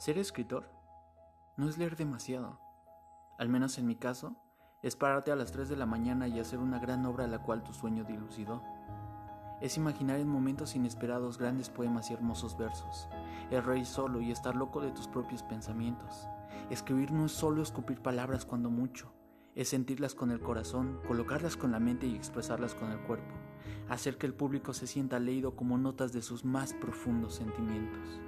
Ser escritor no es leer demasiado. Al menos en mi caso, es pararte a las 3 de la mañana y hacer una gran obra a la cual tu sueño dilucidó. Es imaginar en momentos inesperados grandes poemas y hermosos versos. Es reír solo y estar loco de tus propios pensamientos. Escribir no es solo escupir palabras cuando mucho, es sentirlas con el corazón, colocarlas con la mente y expresarlas con el cuerpo. Hacer que el público se sienta leído como notas de sus más profundos sentimientos.